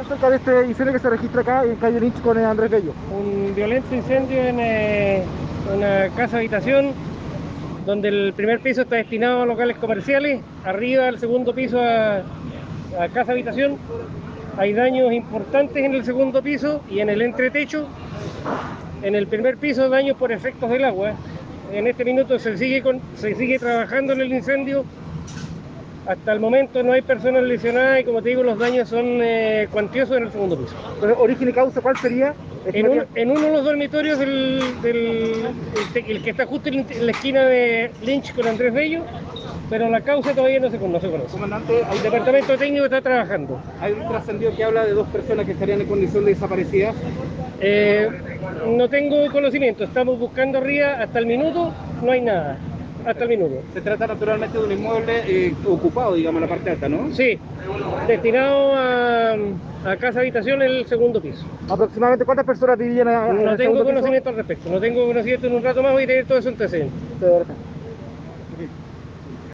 acerca de este incendio que se registra acá en calle Lynch con Andrés Bello? Un violento incendio en eh, una casa habitación donde el primer piso está destinado a locales comerciales, arriba el segundo piso a, casa habitación. Hay daños importantes en el segundo piso y en el entretecho. En el primer piso daños por efectos del agua. En este minuto se sigue trabajando en el incendio hasta el momento no hay personas lesionadas y como te digo los daños son eh, cuantiosos en el segundo piso. ¿Pero origen y causa cuál sería? En, un, en uno de los dormitorios del, del el, el, que está justo en la esquina de Lynch con Andrés Bello, pero la causa todavía no se conoce. conoce. Comandante, el departamento técnico está trabajando. Hay un trascendido que habla de dos personas que estarían en condición de desaparecidas. Eh, no tengo conocimiento, estamos buscando arriba hasta el minuto, no hay nada hasta el minuto. Se trata naturalmente de un inmueble eh, ocupado, digamos, en la parte alta, ¿no? Sí, destinado a, a casa habitación en el segundo piso. ¿Aproximadamente cuántas personas vivían en No el tengo conocimiento al respecto, no tengo conocimiento en un rato más, voy a tener todo eso antecedente. De verdad.